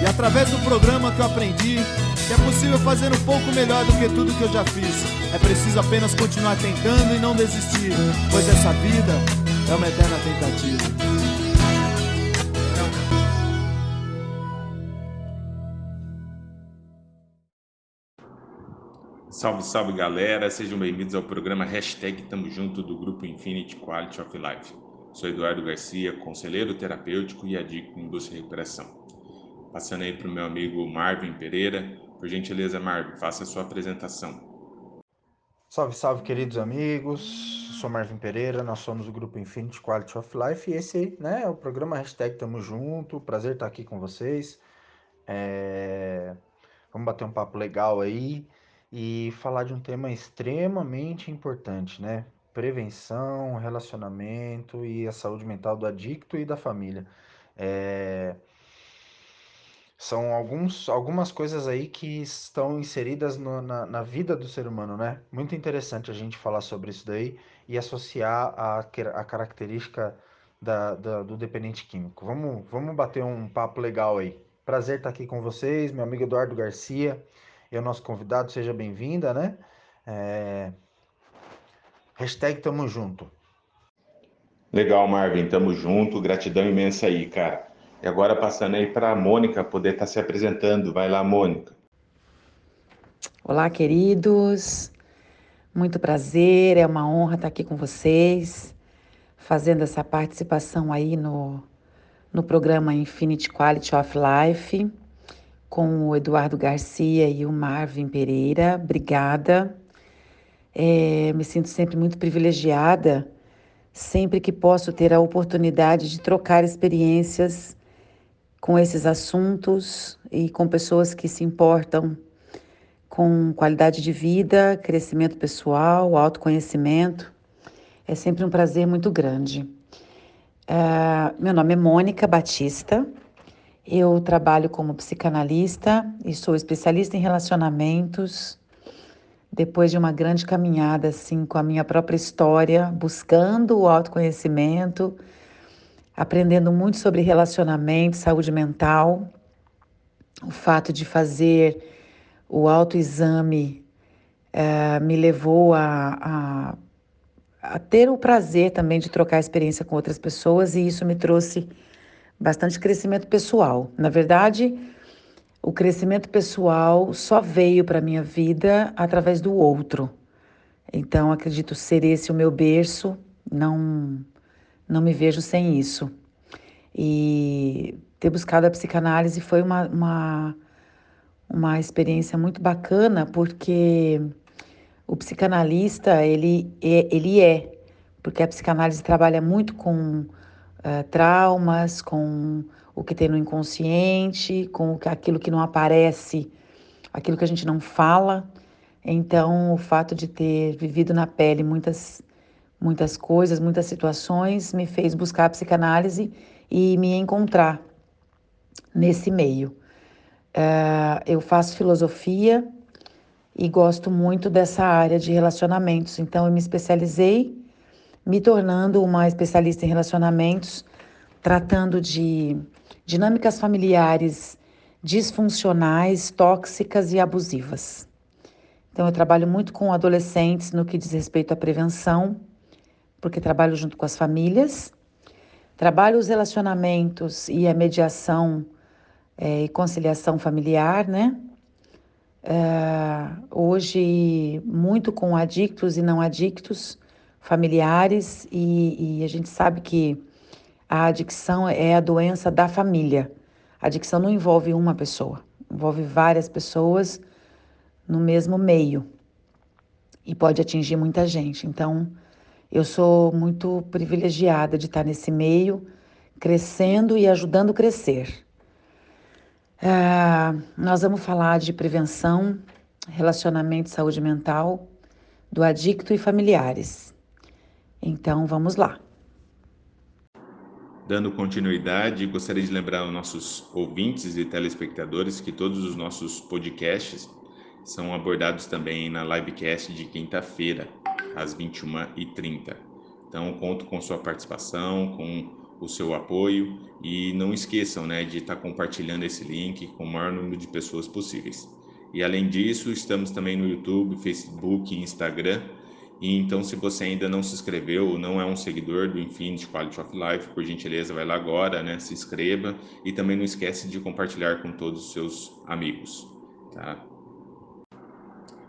E através do programa que eu aprendi que é possível fazer um pouco melhor do que tudo que eu já fiz. É preciso apenas continuar tentando e não desistir, pois essa vida é uma eterna tentativa. Salve, salve galera, sejam bem-vindos ao programa Hashtag Tamo Junto do Grupo Infinity Quality of Life. Sou Eduardo Garcia, conselheiro terapêutico e adicto em busca e recuperação. Passando aí para o meu amigo Marvin Pereira. Por gentileza, Marvin, faça a sua apresentação. Salve, salve, queridos amigos. Sou Marvin Pereira, nós somos o grupo Infinity Quality of Life e esse né, é o programa Hashtag Tamo Junto. Prazer estar aqui com vocês. É... Vamos bater um papo legal aí e falar de um tema extremamente importante, né? Prevenção, relacionamento e a saúde mental do adicto e da família. É... São alguns, algumas coisas aí que estão inseridas no, na, na vida do ser humano, né? Muito interessante a gente falar sobre isso daí e associar a, a característica da, da, do dependente químico. Vamos, vamos bater um papo legal aí. Prazer estar aqui com vocês, meu amigo Eduardo Garcia e o nosso convidado, seja bem-vinda, né? É... Hashtag tamo junto. Legal, Marvin, tamo junto, gratidão imensa aí, cara. E agora passando aí para a Mônica poder estar tá se apresentando. Vai lá, Mônica. Olá, queridos. Muito prazer, é uma honra estar aqui com vocês, fazendo essa participação aí no, no programa Infinite Quality of Life, com o Eduardo Garcia e o Marvin Pereira. Obrigada. É, me sinto sempre muito privilegiada, sempre que posso ter a oportunidade de trocar experiências com esses assuntos e com pessoas que se importam com qualidade de vida, crescimento pessoal, autoconhecimento. É sempre um prazer muito grande. Uh, meu nome é Mônica Batista, eu trabalho como psicanalista e sou especialista em relacionamentos. Depois de uma grande caminhada assim com a minha própria história, buscando o autoconhecimento, aprendendo muito sobre relacionamento, saúde mental, o fato de fazer o autoexame uh, me levou a, a, a, ter o prazer também de trocar experiência com outras pessoas e isso me trouxe bastante crescimento pessoal. Na verdade, o crescimento pessoal só veio para minha vida através do outro. Então, acredito ser esse o meu berço, não não me vejo sem isso. E ter buscado a psicanálise foi uma, uma, uma experiência muito bacana, porque o psicanalista, ele é, ele é, porque a psicanálise trabalha muito com uh, traumas, com o que tem no inconsciente, com aquilo que não aparece, aquilo que a gente não fala. Então, o fato de ter vivido na pele muitas muitas coisas, muitas situações, me fez buscar a psicanálise e me encontrar nesse meio. Uh, eu faço filosofia e gosto muito dessa área de relacionamentos, então eu me especializei, me tornando uma especialista em relacionamentos, tratando de dinâmicas familiares disfuncionais, tóxicas e abusivas. Então, eu trabalho muito com adolescentes no que diz respeito à prevenção porque trabalho junto com as famílias, trabalho os relacionamentos e a mediação é, e conciliação familiar, né? É, hoje, muito com adictos e não adictos familiares, e, e a gente sabe que a adicção é a doença da família. A adicção não envolve uma pessoa, envolve várias pessoas no mesmo meio e pode atingir muita gente. Então, eu sou muito privilegiada de estar nesse meio, crescendo e ajudando a crescer. Uh, nós vamos falar de prevenção, relacionamento e saúde mental do adicto e familiares. Então vamos lá. Dando continuidade, gostaria de lembrar aos nossos ouvintes e telespectadores que todos os nossos podcasts são abordados também na livecast de quinta-feira, às 21h30. Então, conto com sua participação, com o seu apoio e não esqueçam né, de estar compartilhando esse link com o maior número de pessoas possíveis. E além disso, estamos também no YouTube, Facebook e Instagram e então, se você ainda não se inscreveu ou não é um seguidor do Infinity Quality of Life, por gentileza, vai lá agora, né? Se inscreva e também não esquece de compartilhar com todos os seus amigos, tá?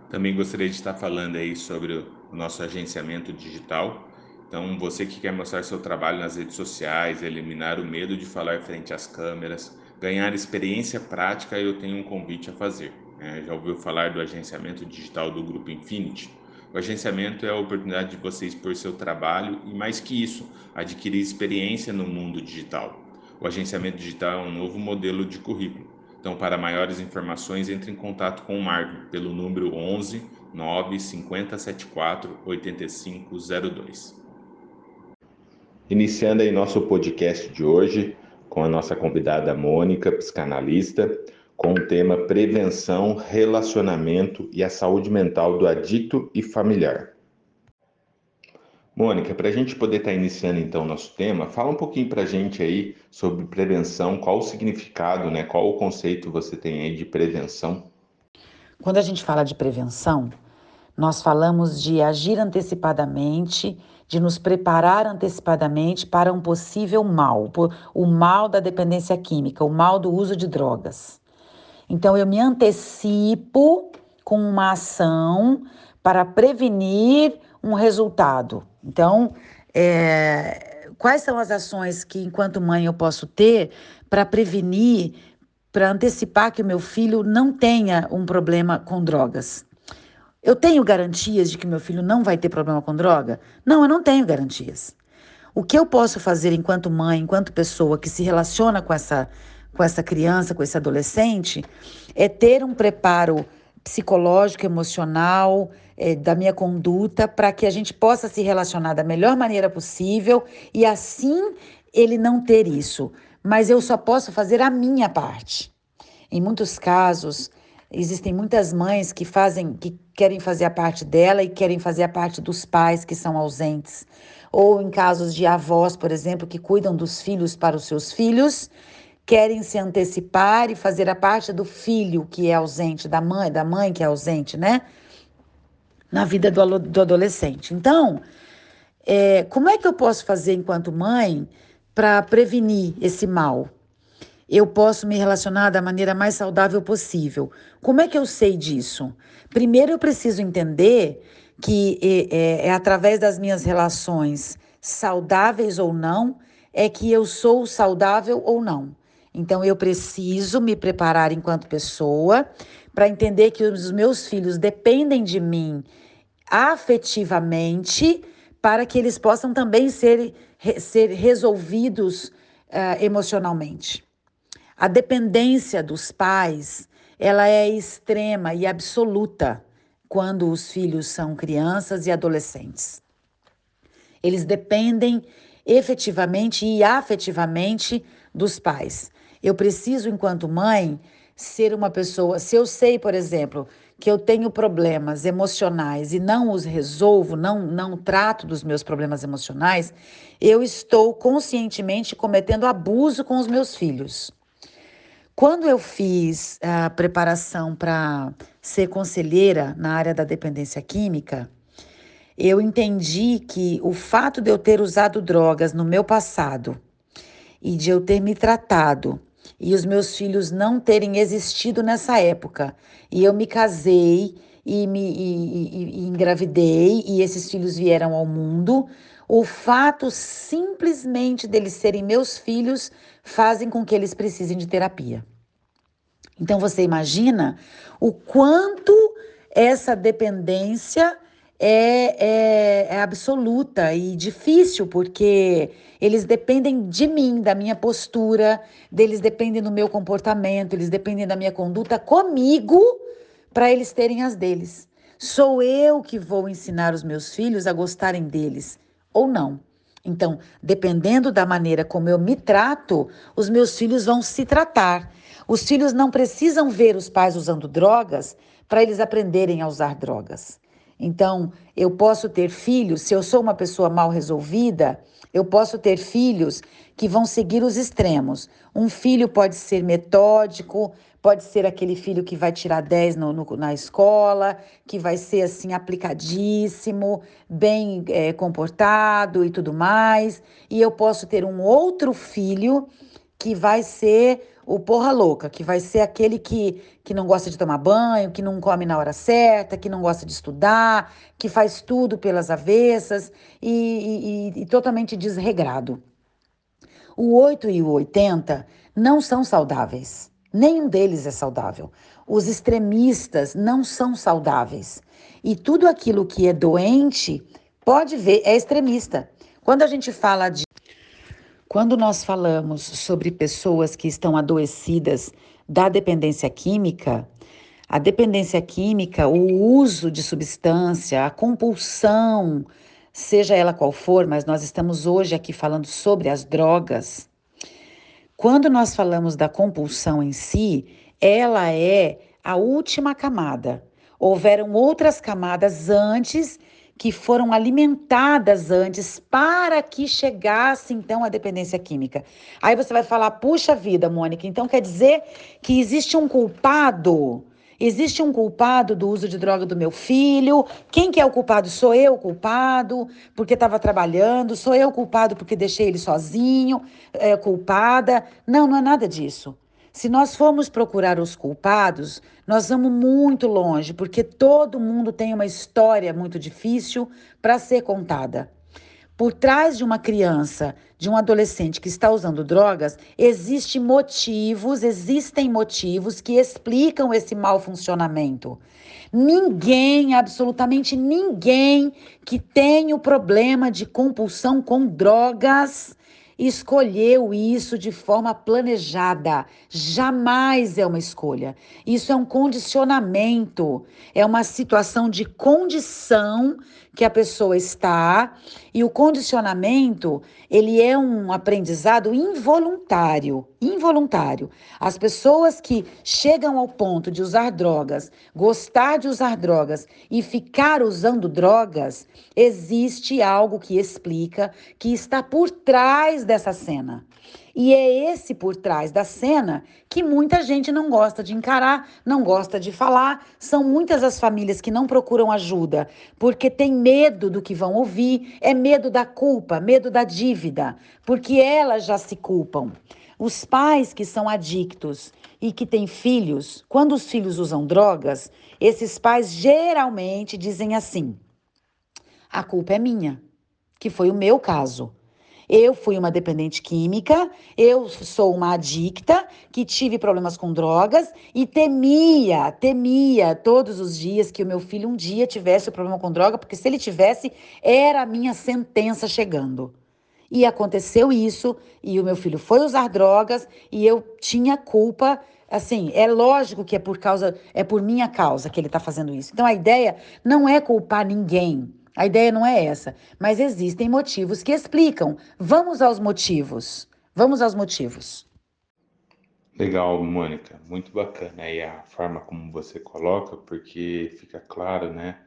Também gostaria de estar falando aí sobre o nosso agenciamento digital. Então, você que quer mostrar seu trabalho nas redes sociais, eliminar o medo de falar frente às câmeras, ganhar experiência prática, eu tenho um convite a fazer. Né? Já ouviu falar do agenciamento digital do Grupo Infinity? O agenciamento é a oportunidade de você expor seu trabalho e, mais que isso, adquirir experiência no mundo digital. O agenciamento digital é um novo modelo de currículo. Então, para maiores informações, entre em contato com o Marco pelo número 11 9 5074 8502. Iniciando aí nosso podcast de hoje com a nossa convidada Mônica, psicanalista com o tema Prevenção, Relacionamento e a Saúde Mental do Adicto e Familiar. Mônica, para a gente poder estar tá iniciando então o nosso tema, fala um pouquinho para a gente aí sobre prevenção, qual o significado, né? qual o conceito você tem aí de prevenção? Quando a gente fala de prevenção, nós falamos de agir antecipadamente, de nos preparar antecipadamente para um possível mal, o mal da dependência química, o mal do uso de drogas. Então, eu me antecipo com uma ação para prevenir um resultado. Então, é, quais são as ações que, enquanto mãe, eu posso ter para prevenir, para antecipar que o meu filho não tenha um problema com drogas? Eu tenho garantias de que meu filho não vai ter problema com droga? Não, eu não tenho garantias. O que eu posso fazer enquanto mãe, enquanto pessoa que se relaciona com essa com essa criança, com esse adolescente, é ter um preparo psicológico, emocional, é, da minha conduta, para que a gente possa se relacionar da melhor maneira possível e assim ele não ter isso. Mas eu só posso fazer a minha parte. Em muitos casos, existem muitas mães que fazem, que querem fazer a parte dela e querem fazer a parte dos pais que são ausentes. Ou em casos de avós, por exemplo, que cuidam dos filhos para os seus filhos querem se antecipar e fazer a parte do filho que é ausente, da mãe, da mãe que é ausente, né? Na vida do, do adolescente. Então, é, como é que eu posso fazer enquanto mãe para prevenir esse mal? Eu posso me relacionar da maneira mais saudável possível. Como é que eu sei disso? Primeiro, eu preciso entender que é, é, é através das minhas relações saudáveis ou não, é que eu sou saudável ou não. Então eu preciso me preparar enquanto pessoa para entender que os meus filhos dependem de mim afetivamente para que eles possam também ser, ser resolvidos uh, emocionalmente. A dependência dos pais, ela é extrema e absoluta quando os filhos são crianças e adolescentes. Eles dependem efetivamente e afetivamente dos pais. Eu preciso, enquanto mãe, ser uma pessoa. Se eu sei, por exemplo, que eu tenho problemas emocionais e não os resolvo, não, não trato dos meus problemas emocionais, eu estou conscientemente cometendo abuso com os meus filhos. Quando eu fiz a preparação para ser conselheira na área da dependência química, eu entendi que o fato de eu ter usado drogas no meu passado e de eu ter me tratado e os meus filhos não terem existido nessa época. E eu me casei e me e, e, e engravidei e esses filhos vieram ao mundo. O fato simplesmente deles serem meus filhos fazem com que eles precisem de terapia. Então você imagina o quanto essa dependência é, é, é, absoluta e difícil, porque eles dependem de mim, da minha postura, deles dependem do meu comportamento, eles dependem da minha conduta comigo para eles terem as deles. Sou eu que vou ensinar os meus filhos a gostarem deles ou não. Então, dependendo da maneira como eu me trato, os meus filhos vão se tratar. Os filhos não precisam ver os pais usando drogas para eles aprenderem a usar drogas. Então, eu posso ter filhos, se eu sou uma pessoa mal resolvida, eu posso ter filhos que vão seguir os extremos. Um filho pode ser metódico, pode ser aquele filho que vai tirar 10 no, no, na escola, que vai ser assim aplicadíssimo, bem é, comportado e tudo mais. E eu posso ter um outro filho que vai ser o porra louca, que vai ser aquele que, que não gosta de tomar banho, que não come na hora certa, que não gosta de estudar, que faz tudo pelas avessas e, e, e totalmente desregrado. O 8 e o 80 não são saudáveis. Nenhum deles é saudável. Os extremistas não são saudáveis. E tudo aquilo que é doente, pode ver, é extremista. Quando a gente fala de quando nós falamos sobre pessoas que estão adoecidas da dependência química, a dependência química, o uso de substância, a compulsão, seja ela qual for, mas nós estamos hoje aqui falando sobre as drogas. Quando nós falamos da compulsão em si, ela é a última camada. Houveram outras camadas antes que foram alimentadas antes para que chegasse então a dependência química. Aí você vai falar, puxa vida, Mônica, então quer dizer que existe um culpado? Existe um culpado do uso de droga do meu filho? Quem que é o culpado? Sou eu o culpado porque estava trabalhando? Sou eu o culpado porque deixei ele sozinho? É, culpada? Não, não é nada disso. Se nós formos procurar os culpados, nós vamos muito longe, porque todo mundo tem uma história muito difícil para ser contada. Por trás de uma criança, de um adolescente que está usando drogas, existem motivos, existem motivos que explicam esse mau funcionamento. Ninguém, absolutamente ninguém que tem o problema de compulsão com drogas escolheu isso de forma planejada. Jamais é uma escolha. Isso é um condicionamento, é uma situação de condição que a pessoa está e o condicionamento, ele é um aprendizado involuntário, involuntário. As pessoas que chegam ao ponto de usar drogas, gostar de usar drogas e ficar usando drogas, existe algo que explica que está por trás dessa cena. E é esse por trás da cena que muita gente não gosta de encarar, não gosta de falar. São muitas as famílias que não procuram ajuda porque tem medo do que vão ouvir, é medo da culpa, medo da dívida, porque elas já se culpam. Os pais que são adictos e que têm filhos, quando os filhos usam drogas, esses pais geralmente dizem assim: a culpa é minha, que foi o meu caso. Eu fui uma dependente química, eu sou uma adicta que tive problemas com drogas e temia, temia todos os dias que o meu filho um dia tivesse o problema com droga, porque se ele tivesse, era a minha sentença chegando. E aconteceu isso, e o meu filho foi usar drogas e eu tinha culpa assim, é lógico que é por causa, é por minha causa que ele está fazendo isso. Então a ideia não é culpar ninguém. A ideia não é essa, mas existem motivos que explicam. Vamos aos motivos. Vamos aos motivos. Legal, Mônica, muito bacana aí a forma como você coloca, porque fica claro, né,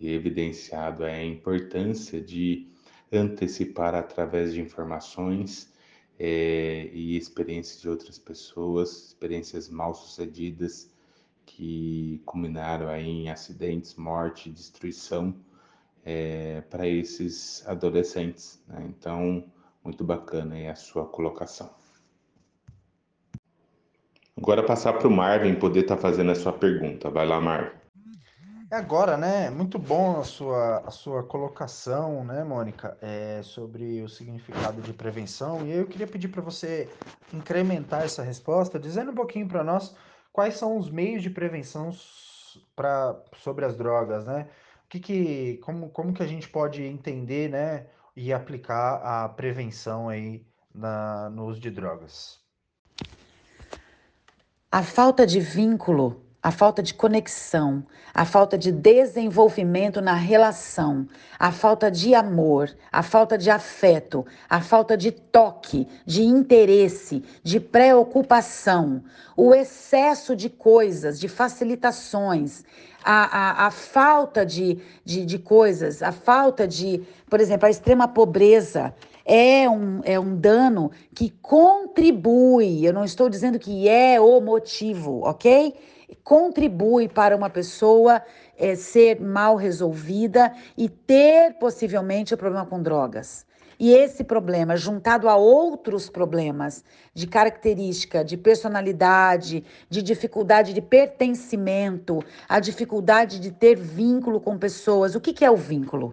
e evidenciado a importância de antecipar através de informações é, e experiências de outras pessoas, experiências mal sucedidas que culminaram aí em acidentes, morte, destruição é, para esses adolescentes. Né? Então, muito bacana aí a sua colocação. Agora passar para o Marvin poder estar tá fazendo a sua pergunta. Vai lá, Marvin. É agora, né? Muito bom a sua, a sua colocação, né, Mônica, é, sobre o significado de prevenção. E eu queria pedir para você incrementar essa resposta, dizendo um pouquinho para nós quais são os meios de prevenção pra, sobre as drogas, né? Que que, como, como que a gente pode entender, né, e aplicar a prevenção aí na, no uso de drogas? A falta de vínculo a falta de conexão, a falta de desenvolvimento na relação, a falta de amor, a falta de afeto, a falta de toque, de interesse, de preocupação, o excesso de coisas, de facilitações, a, a, a falta de, de, de coisas, a falta de, por exemplo, a extrema pobreza é um, é um dano que contribui, eu não estou dizendo que é o motivo, ok? Contribui para uma pessoa é, ser mal resolvida e ter possivelmente o problema com drogas. E esse problema, juntado a outros problemas de característica, de personalidade, de dificuldade de pertencimento, a dificuldade de ter vínculo com pessoas. O que, que é o vínculo?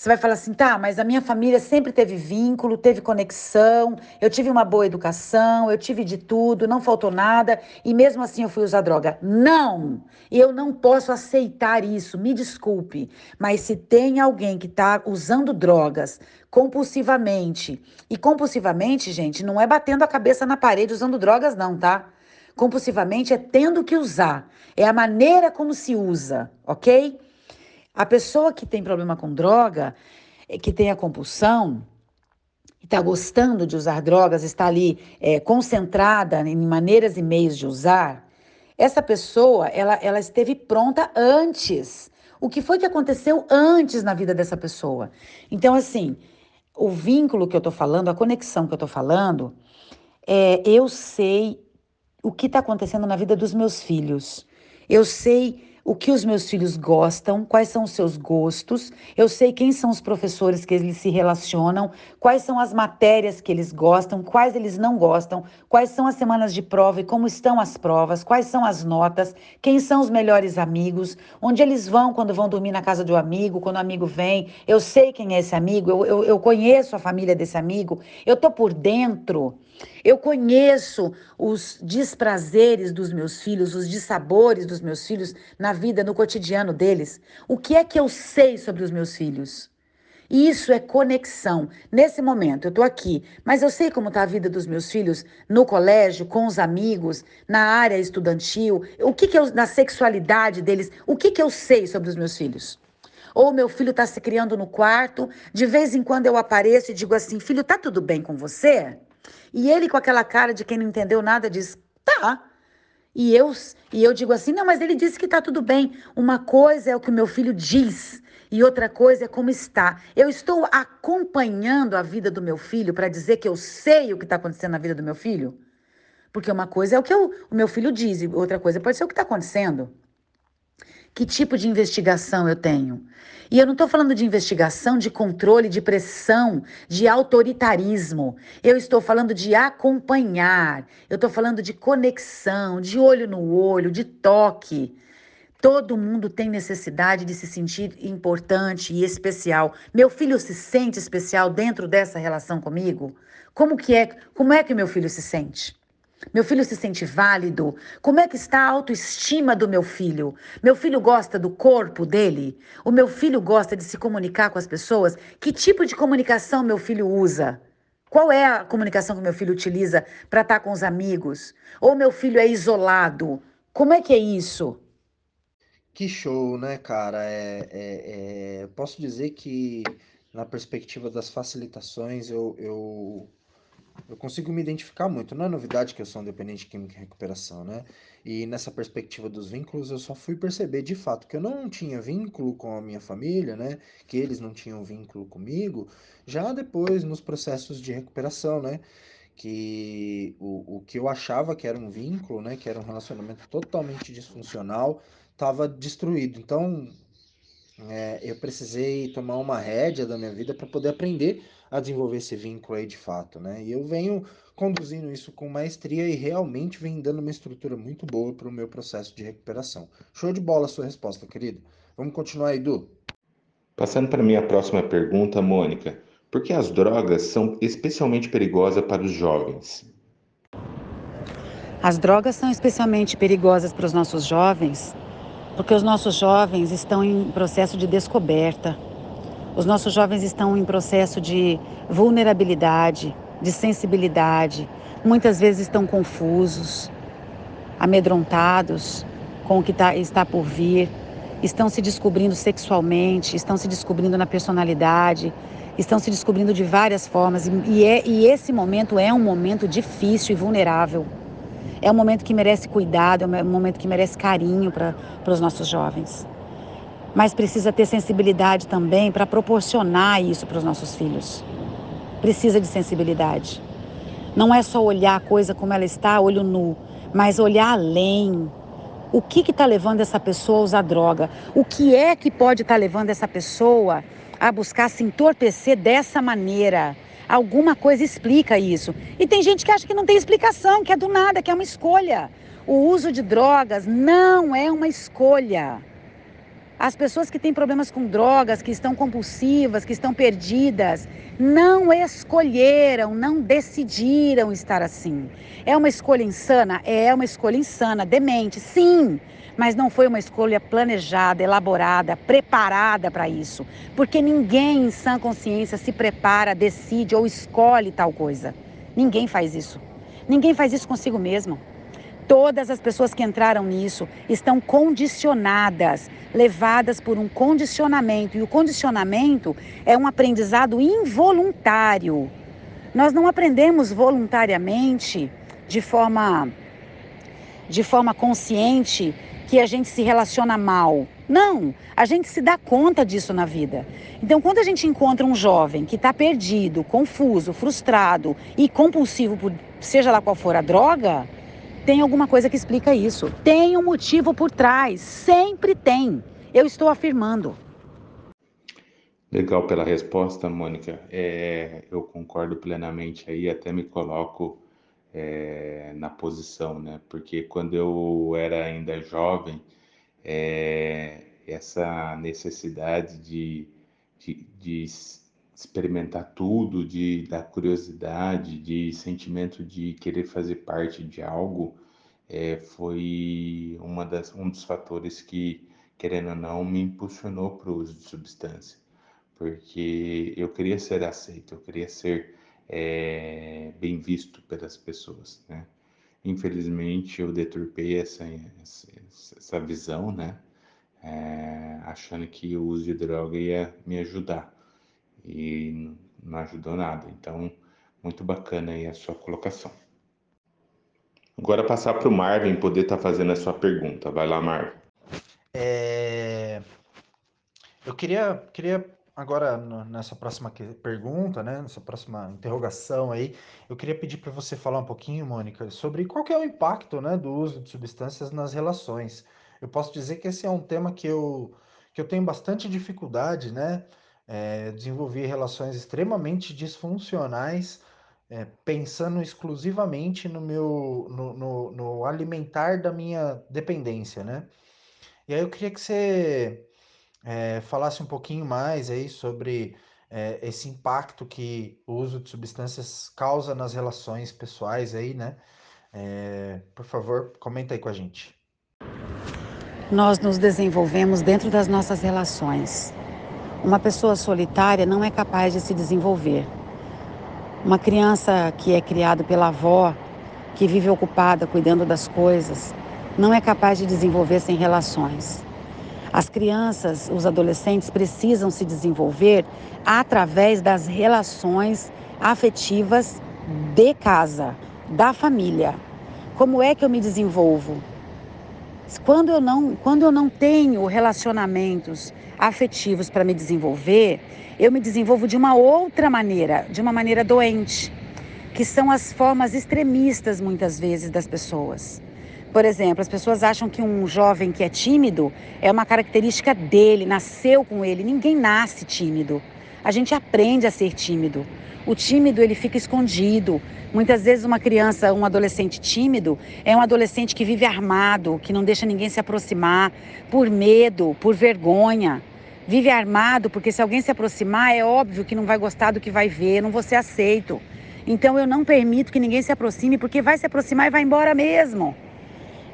Você vai falar assim, tá, mas a minha família sempre teve vínculo, teve conexão, eu tive uma boa educação, eu tive de tudo, não faltou nada e mesmo assim eu fui usar droga. Não! Eu não posso aceitar isso, me desculpe, mas se tem alguém que está usando drogas compulsivamente, e compulsivamente, gente, não é batendo a cabeça na parede usando drogas, não, tá? Compulsivamente é tendo que usar, é a maneira como se usa, ok? A pessoa que tem problema com droga, eh, que tem a compulsão, está gostando de usar drogas, está ali é, concentrada em maneiras e meios de usar, essa pessoa, ela, ela esteve pronta antes. O que foi que aconteceu antes na vida dessa pessoa? Então, assim, o vínculo que eu estou falando, a conexão que eu estou falando, é, eu sei o que está acontecendo na vida dos meus filhos. Eu sei o que os meus filhos gostam, quais são os seus gostos, eu sei quem são os professores que eles se relacionam, quais são as matérias que eles gostam, quais eles não gostam, quais são as semanas de prova e como estão as provas, quais são as notas, quem são os melhores amigos, onde eles vão quando vão dormir na casa do amigo, quando o amigo vem, eu sei quem é esse amigo, eu, eu, eu conheço a família desse amigo, eu tô por dentro. Eu conheço os desprazeres dos meus filhos, os dissabores dos meus filhos na vida, no cotidiano deles. O que é que eu sei sobre os meus filhos? Isso é conexão. Nesse momento, eu estou aqui, mas eu sei como está a vida dos meus filhos no colégio, com os amigos, na área estudantil, o que, que eu, na sexualidade deles, o que, que eu sei sobre os meus filhos? Ou meu filho está se criando no quarto, de vez em quando eu apareço e digo assim: filho, tá tudo bem com você? E ele, com aquela cara de quem não entendeu nada, diz: tá. E eu, e eu digo assim: não, mas ele disse que tá tudo bem. Uma coisa é o que o meu filho diz. E outra coisa é como está. Eu estou acompanhando a vida do meu filho para dizer que eu sei o que está acontecendo na vida do meu filho? Porque uma coisa é o que eu, o meu filho diz, e outra coisa pode ser o que está acontecendo. Que tipo de investigação eu tenho? E eu não estou falando de investigação, de controle, de pressão, de autoritarismo. Eu estou falando de acompanhar. Eu estou falando de conexão, de olho no olho, de toque. Todo mundo tem necessidade de se sentir importante e especial. Meu filho se sente especial dentro dessa relação comigo? Como que é? Como é que meu filho se sente? Meu filho se sente válido? Como é que está a autoestima do meu filho? Meu filho gosta do corpo dele? O meu filho gosta de se comunicar com as pessoas? Que tipo de comunicação meu filho usa? Qual é a comunicação que meu filho utiliza para estar com os amigos? Ou meu filho é isolado? Como é que é isso? Que show, né, cara? É, é, é... Posso dizer que, na perspectiva das facilitações, eu, eu eu consigo me identificar muito. Não é novidade que eu sou um dependente de química e recuperação, né? E nessa perspectiva dos vínculos, eu só fui perceber de fato que eu não tinha vínculo com a minha família, né? Que eles não tinham vínculo comigo, já depois nos processos de recuperação, né? Que o, o que eu achava que era um vínculo, né? Que era um relacionamento totalmente disfuncional, estava destruído. Então, é, eu precisei tomar uma rédea da minha vida para poder aprender a desenvolver esse vínculo aí de fato, né? E eu venho conduzindo isso com maestria e realmente vem dando uma estrutura muito boa para o meu processo de recuperação. Show de bola a sua resposta, querido. Vamos continuar, Edu. Passando para a minha próxima pergunta, Mônica. Por que as drogas são especialmente perigosas para os jovens? As drogas são especialmente perigosas para os nossos jovens Porque os nossos jovens estão em processo de descoberta. Os nossos jovens estão em processo de vulnerabilidade, de sensibilidade. Muitas vezes estão confusos, amedrontados com o que tá, está por vir, estão se descobrindo sexualmente, estão se descobrindo na personalidade, estão se descobrindo de várias formas. E, é, e esse momento é um momento difícil e vulnerável. É um momento que merece cuidado, é um momento que merece carinho para os nossos jovens. Mas precisa ter sensibilidade também para proporcionar isso para os nossos filhos. Precisa de sensibilidade. Não é só olhar a coisa como ela está, olho nu, mas olhar além. O que está levando essa pessoa a usar droga? O que é que pode estar tá levando essa pessoa a buscar se entorpecer dessa maneira? Alguma coisa explica isso. E tem gente que acha que não tem explicação, que é do nada, que é uma escolha. O uso de drogas não é uma escolha. As pessoas que têm problemas com drogas, que estão compulsivas, que estão perdidas, não escolheram, não decidiram estar assim. É uma escolha insana? É uma escolha insana, demente, sim mas não foi uma escolha planejada, elaborada, preparada para isso. Porque ninguém em sã consciência se prepara, decide ou escolhe tal coisa. Ninguém faz isso. Ninguém faz isso consigo mesmo. Todas as pessoas que entraram nisso estão condicionadas, levadas por um condicionamento. E o condicionamento é um aprendizado involuntário. Nós não aprendemos voluntariamente, de forma, de forma consciente, que a gente se relaciona mal. Não, a gente se dá conta disso na vida. Então, quando a gente encontra um jovem que está perdido, confuso, frustrado e compulsivo por seja lá qual for a droga, tem alguma coisa que explica isso. Tem um motivo por trás, sempre tem. Eu estou afirmando. Legal pela resposta, Mônica. É, eu concordo plenamente aí, até me coloco é, na posição, né? Porque quando eu era ainda jovem, é, essa necessidade de, de, de, experimentar tudo, de da curiosidade, de sentimento de querer fazer parte de algo, é, foi uma das, um dos fatores que, querendo ou não, me impulsionou para o uso de substância, porque eu queria ser aceito, eu queria ser é, bem visto pelas pessoas, né? Infelizmente eu deturpei essa, essa, essa visão, né? É, achando que o uso de droga ia me ajudar e não ajudou nada. Então, muito bacana aí a sua colocação. Agora passar para o Marvin poder estar tá fazendo a sua pergunta. Vai lá, Marvin. É... Eu queria, queria Agora, nessa próxima pergunta, né, nessa próxima interrogação aí, eu queria pedir para você falar um pouquinho, Mônica, sobre qual é o impacto, né, do uso de substâncias nas relações. Eu posso dizer que esse é um tema que eu, que eu tenho bastante dificuldade, né, é, desenvolver relações extremamente disfuncionais, é, pensando exclusivamente no meu, no, no, no alimentar da minha dependência, né. E aí eu queria que você é, falasse um pouquinho mais aí sobre é, esse impacto que o uso de substâncias causa nas relações pessoais aí, né? É, por favor, comenta aí com a gente. Nós nos desenvolvemos dentro das nossas relações. Uma pessoa solitária não é capaz de se desenvolver. Uma criança que é criada pela avó, que vive ocupada cuidando das coisas, não é capaz de desenvolver sem relações. As crianças, os adolescentes precisam se desenvolver através das relações afetivas de casa, da família. Como é que eu me desenvolvo? Quando eu não, quando eu não tenho relacionamentos afetivos para me desenvolver, eu me desenvolvo de uma outra maneira, de uma maneira doente, que são as formas extremistas muitas vezes das pessoas. Por exemplo, as pessoas acham que um jovem que é tímido é uma característica dele, nasceu com ele. Ninguém nasce tímido. A gente aprende a ser tímido. O tímido ele fica escondido. Muitas vezes uma criança, um adolescente tímido é um adolescente que vive armado, que não deixa ninguém se aproximar por medo, por vergonha. Vive armado porque se alguém se aproximar é óbvio que não vai gostar do que vai ver, não vou ser aceito. Então eu não permito que ninguém se aproxime porque vai se aproximar e vai embora mesmo.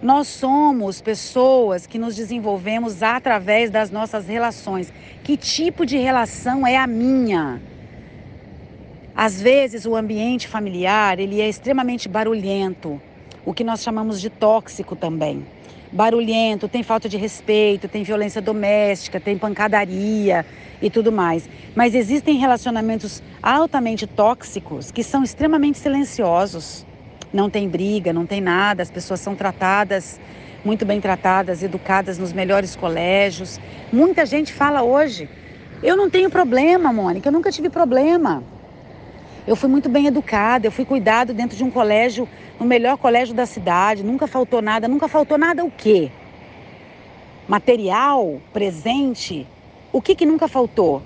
Nós somos pessoas que nos desenvolvemos através das nossas relações. Que tipo de relação é a minha? Às vezes o ambiente familiar, ele é extremamente barulhento, o que nós chamamos de tóxico também. Barulhento, tem falta de respeito, tem violência doméstica, tem pancadaria e tudo mais. Mas existem relacionamentos altamente tóxicos que são extremamente silenciosos não tem briga, não tem nada, as pessoas são tratadas, muito bem tratadas, educadas nos melhores colégios. Muita gente fala hoje, eu não tenho problema, Mônica, eu nunca tive problema. Eu fui muito bem educada, eu fui cuidado dentro de um colégio, no melhor colégio da cidade, nunca faltou nada, nunca faltou nada o quê? Material, presente, o que que nunca faltou?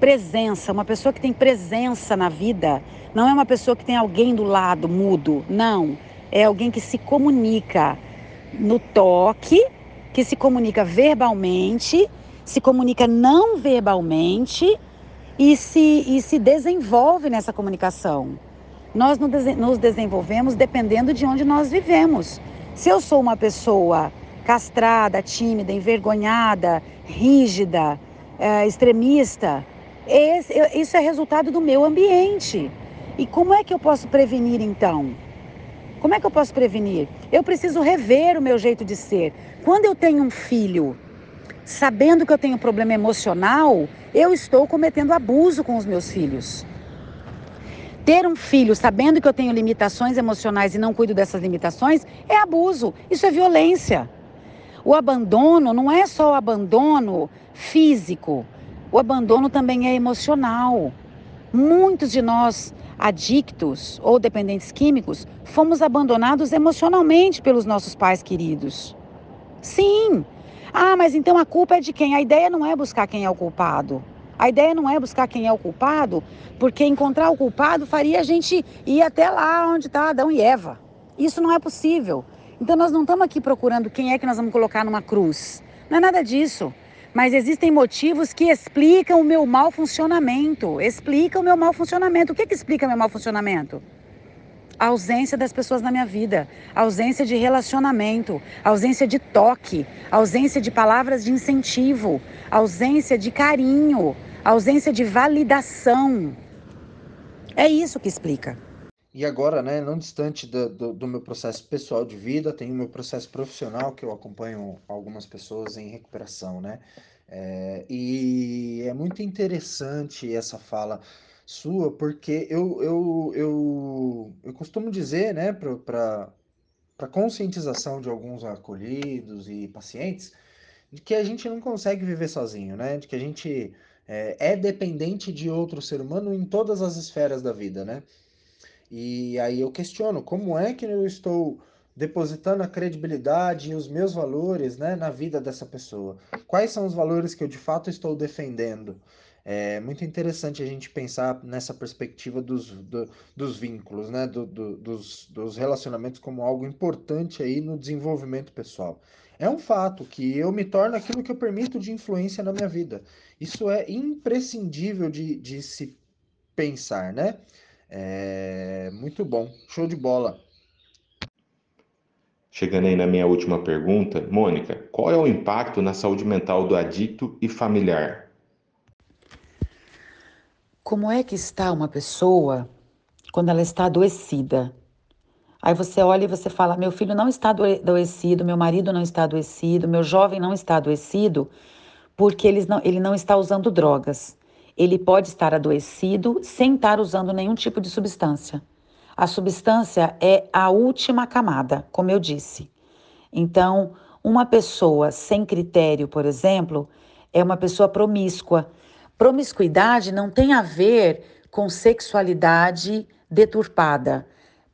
Presença, uma pessoa que tem presença na vida, não é uma pessoa que tem alguém do lado mudo, não. É alguém que se comunica no toque, que se comunica verbalmente, se comunica não verbalmente e se, e se desenvolve nessa comunicação. Nós nos desenvolvemos dependendo de onde nós vivemos. Se eu sou uma pessoa castrada, tímida, envergonhada, rígida, é, extremista, esse, isso é resultado do meu ambiente. E como é que eu posso prevenir então? Como é que eu posso prevenir? Eu preciso rever o meu jeito de ser. Quando eu tenho um filho, sabendo que eu tenho um problema emocional, eu estou cometendo abuso com os meus filhos. Ter um filho sabendo que eu tenho limitações emocionais e não cuido dessas limitações é abuso, isso é violência. O abandono não é só o abandono físico, o abandono também é emocional. Muitos de nós adictos ou dependentes químicos, fomos abandonados emocionalmente pelos nossos pais queridos. Sim. Ah, mas então a culpa é de quem? A ideia não é buscar quem é o culpado. A ideia não é buscar quem é o culpado, porque encontrar o culpado faria a gente ir até lá onde está Adão e Eva. Isso não é possível. Então nós não estamos aqui procurando quem é que nós vamos colocar numa cruz. Não é nada disso. Mas existem motivos que explicam o meu mau funcionamento. Explica o meu mau funcionamento. O que, que explica meu mau funcionamento? A ausência das pessoas na minha vida, ausência de relacionamento, ausência de toque, ausência de palavras de incentivo, ausência de carinho, ausência de validação. É isso que explica. E agora, né, não distante do, do, do, meu processo pessoal de vida, tem o meu processo profissional, que eu acompanho algumas pessoas em recuperação, né? É, e é muito interessante essa fala sua, porque eu, eu, eu, eu costumo dizer, né, para conscientização de alguns acolhidos e pacientes, de que a gente não consegue viver sozinho, né? De que a gente é, é dependente de outro ser humano em todas as esferas da vida, né? E aí eu questiono como é que eu estou depositando a credibilidade e os meus valores né, na vida dessa pessoa. Quais são os valores que eu de fato estou defendendo? É muito interessante a gente pensar nessa perspectiva dos, do, dos vínculos, né, do, do, dos, dos relacionamentos como algo importante aí no desenvolvimento pessoal. É um fato que eu me torno aquilo que eu permito de influência na minha vida. Isso é imprescindível de, de se pensar, né? É, muito bom, show de bola. Chegando aí na minha última pergunta, Mônica, qual é o impacto na saúde mental do adicto e familiar? Como é que está uma pessoa quando ela está adoecida? Aí você olha e você fala: meu filho não está adoecido, meu marido não está adoecido, meu jovem não está adoecido, porque ele não, ele não está usando drogas ele pode estar adoecido sem estar usando nenhum tipo de substância. A substância é a última camada, como eu disse. Então, uma pessoa sem critério, por exemplo, é uma pessoa promíscua. Promiscuidade não tem a ver com sexualidade deturpada.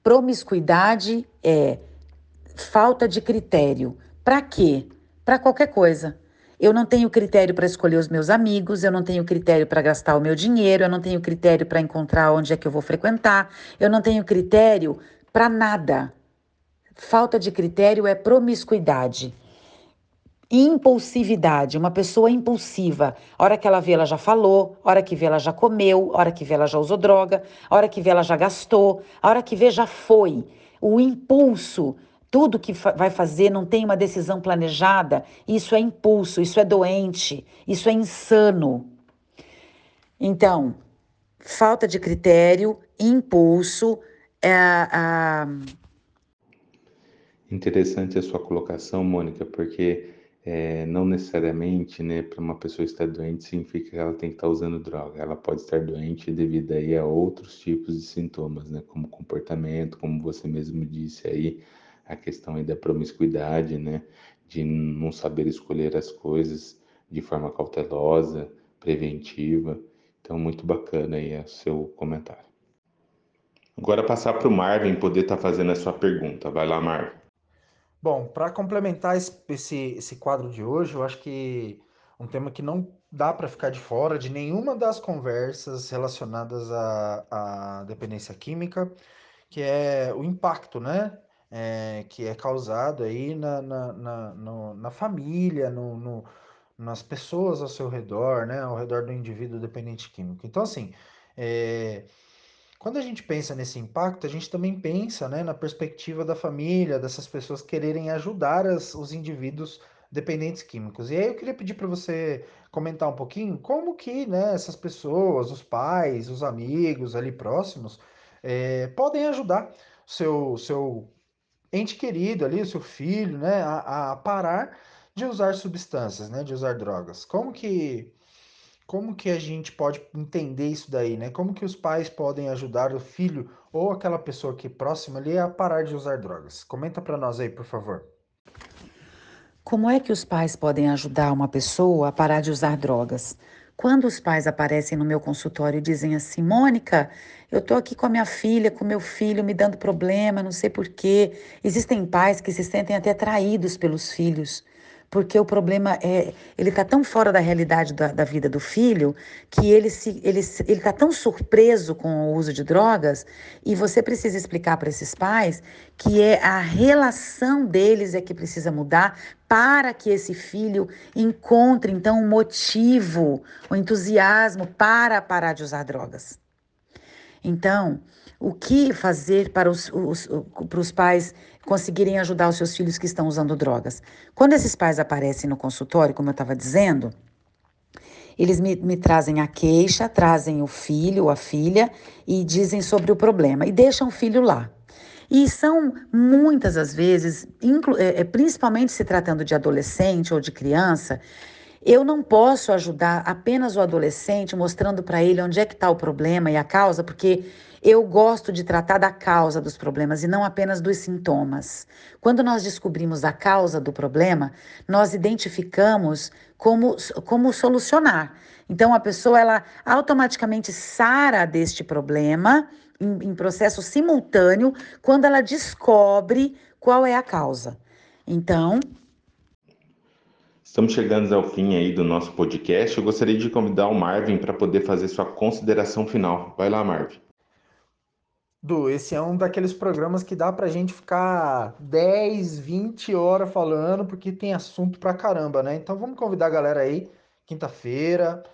Promiscuidade é falta de critério. Para quê? Para qualquer coisa. Eu não tenho critério para escolher os meus amigos, eu não tenho critério para gastar o meu dinheiro, eu não tenho critério para encontrar onde é que eu vou frequentar, eu não tenho critério para nada. Falta de critério é promiscuidade. Impulsividade, uma pessoa impulsiva. A hora que ela vê, ela já falou, a hora que vê, ela já comeu, a hora que vê, ela já usou droga, a hora que vê, ela já gastou, a hora que vê, já foi. O impulso tudo que fa vai fazer não tem uma decisão planejada, isso é impulso, isso é doente, isso é insano. Então, falta de critério, impulso, é, a... Interessante a sua colocação, Mônica, porque é, não necessariamente, né, para uma pessoa estar doente significa que ela tem que estar usando droga. Ela pode estar doente devido aí a outros tipos de sintomas, né, como comportamento, como você mesmo disse aí, a questão aí da promiscuidade, né, de não saber escolher as coisas de forma cautelosa, preventiva. Então, muito bacana aí o seu comentário. Agora passar para o Marvin poder estar tá fazendo a sua pergunta. Vai lá, Marvin. Bom, para complementar esse, esse, esse quadro de hoje, eu acho que um tema que não dá para ficar de fora de nenhuma das conversas relacionadas à, à dependência química, que é o impacto, né? É, que é causado aí na, na, na, no, na família, no, no, nas pessoas ao seu redor, né? Ao redor do indivíduo dependente químico. Então, assim, é, quando a gente pensa nesse impacto, a gente também pensa né, na perspectiva da família, dessas pessoas quererem ajudar as, os indivíduos dependentes químicos. E aí eu queria pedir para você comentar um pouquinho como que né, essas pessoas, os pais, os amigos ali próximos, é, podem ajudar seu, seu ente querido ali, o seu filho, né, a, a parar de usar substâncias, né, de usar drogas. Como que como que a gente pode entender isso daí, né? Como que os pais podem ajudar o filho ou aquela pessoa que é próxima ali a parar de usar drogas? Comenta para nós aí, por favor. Como é que os pais podem ajudar uma pessoa a parar de usar drogas? Quando os pais aparecem no meu consultório e dizem assim, Mônica, eu tô aqui com a minha filha, com meu filho, me dando problema, não sei porquê. Existem pais que se sentem até traídos pelos filhos porque o problema é ele está tão fora da realidade da, da, vida do filho que ele se ele ele está tão surpreso com o uso de drogas e você precisa explicar para esses pais que é a relação deles é que precisa mudar para que esse filho encontre então um motivo, o um entusiasmo para parar de usar drogas. Então, o que fazer para os, os, para os pais conseguirem ajudar os seus filhos que estão usando drogas. Quando esses pais aparecem no consultório, como eu estava dizendo, eles me, me, trazem a queixa, trazem o filho ou a filha e dizem sobre o problema e deixam o filho lá. E são muitas as vezes, é, é, principalmente se tratando de adolescente ou de criança, eu não posso ajudar apenas o adolescente mostrando para ele onde é que está o problema e a causa, porque eu gosto de tratar da causa dos problemas e não apenas dos sintomas. Quando nós descobrimos a causa do problema, nós identificamos como, como solucionar. Então, a pessoa ela automaticamente sara deste problema em, em processo simultâneo quando ela descobre qual é a causa. Então, Estamos chegando ao fim aí do nosso podcast. Eu gostaria de convidar o Marvin para poder fazer sua consideração final. Vai lá, Marvin. Du, esse é um daqueles programas que dá pra gente ficar 10, 20 horas falando, porque tem assunto pra caramba, né? Então vamos convidar a galera aí, quinta-feira,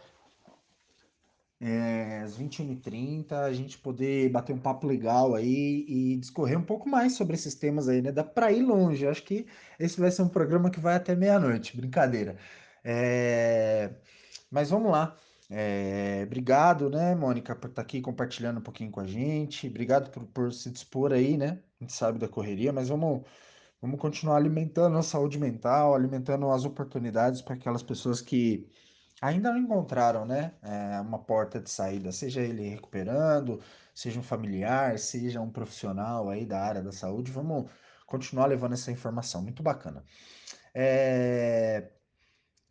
é, às 21h30, a gente poder bater um papo legal aí e discorrer um pouco mais sobre esses temas aí, né? Dá pra ir longe. Acho que esse vai ser um programa que vai até meia-noite, brincadeira. É... Mas vamos lá. É, obrigado, né, Mônica, por estar tá aqui compartilhando um pouquinho com a gente. Obrigado por, por se dispor aí, né? A gente sabe da correria, mas vamos, vamos continuar alimentando a saúde mental, alimentando as oportunidades para aquelas pessoas que ainda não encontraram, né, é, uma porta de saída, seja ele recuperando, seja um familiar, seja um profissional aí da área da saúde. Vamos continuar levando essa informação. Muito bacana. É...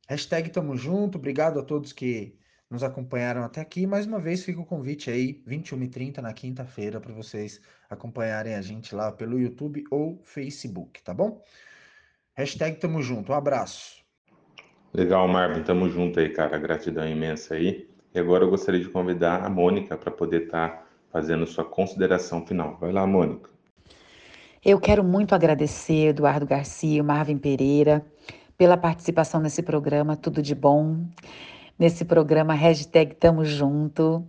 Hashtag tamo junto, obrigado a todos que nos acompanharam até aqui. Mais uma vez fica o convite aí, 21h30 na quinta-feira, para vocês acompanharem a gente lá pelo YouTube ou Facebook, tá bom? Hashtag tamo junto, um abraço. Legal, Marvin, tamo junto aí, cara. Gratidão imensa aí. E agora eu gostaria de convidar a Mônica para poder estar tá fazendo sua consideração final. Vai lá, Mônica. Eu quero muito agradecer Eduardo Garcia, Marvin Pereira, pela participação nesse programa. Tudo de bom nesse programa hashtag Tamo Junto.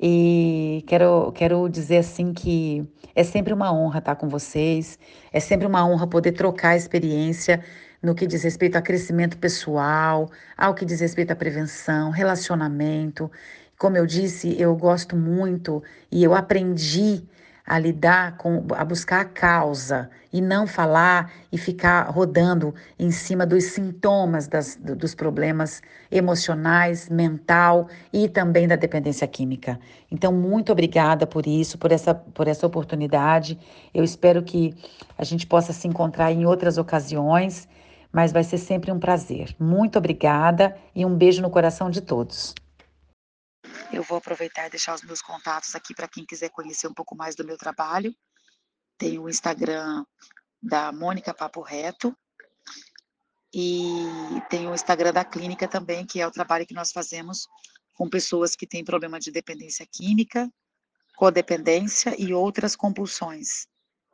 E quero, quero dizer assim que é sempre uma honra estar com vocês, é sempre uma honra poder trocar experiência no que diz respeito a crescimento pessoal, ao que diz respeito à prevenção, relacionamento. Como eu disse, eu gosto muito e eu aprendi a lidar com, a buscar a causa e não falar e ficar rodando em cima dos sintomas das, dos problemas emocionais, mental e também da dependência química. Então, muito obrigada por isso, por essa, por essa oportunidade. Eu espero que a gente possa se encontrar em outras ocasiões, mas vai ser sempre um prazer. Muito obrigada e um beijo no coração de todos. Eu vou aproveitar e deixar os meus contatos aqui para quem quiser conhecer um pouco mais do meu trabalho. Tem o Instagram da Mônica Papo Reto e tem o Instagram da clínica também, que é o trabalho que nós fazemos com pessoas que têm problema de dependência química, codependência e outras compulsões,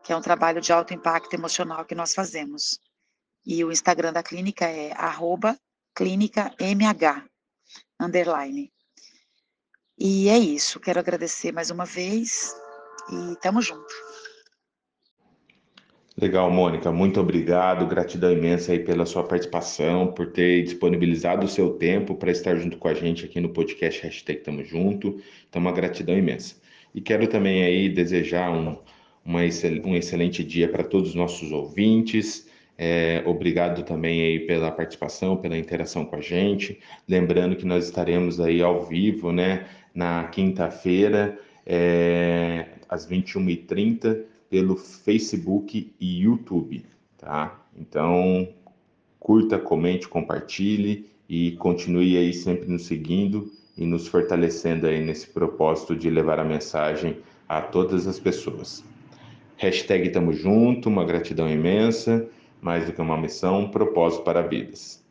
que é um trabalho de alto impacto emocional que nós fazemos. E o Instagram da clínica é arroba underline. E é isso. Quero agradecer mais uma vez e tamo junto. Legal, Mônica, muito obrigado, gratidão imensa aí pela sua participação, por ter disponibilizado o seu tempo para estar junto com a gente aqui no podcast Hashtag Tamo Junto, então uma gratidão imensa. E quero também aí desejar um, uma, um excelente dia para todos os nossos ouvintes, é, obrigado também aí pela participação, pela interação com a gente. Lembrando que nós estaremos aí ao vivo, né, na quinta-feira, é, às 21h30, pelo Facebook e YouTube, tá? Então, curta, comente, compartilhe e continue aí sempre nos seguindo e nos fortalecendo aí nesse propósito de levar a mensagem a todas as pessoas. Hashtag Tamo Junto, uma gratidão imensa mais do que uma missão, um propósito para vidas.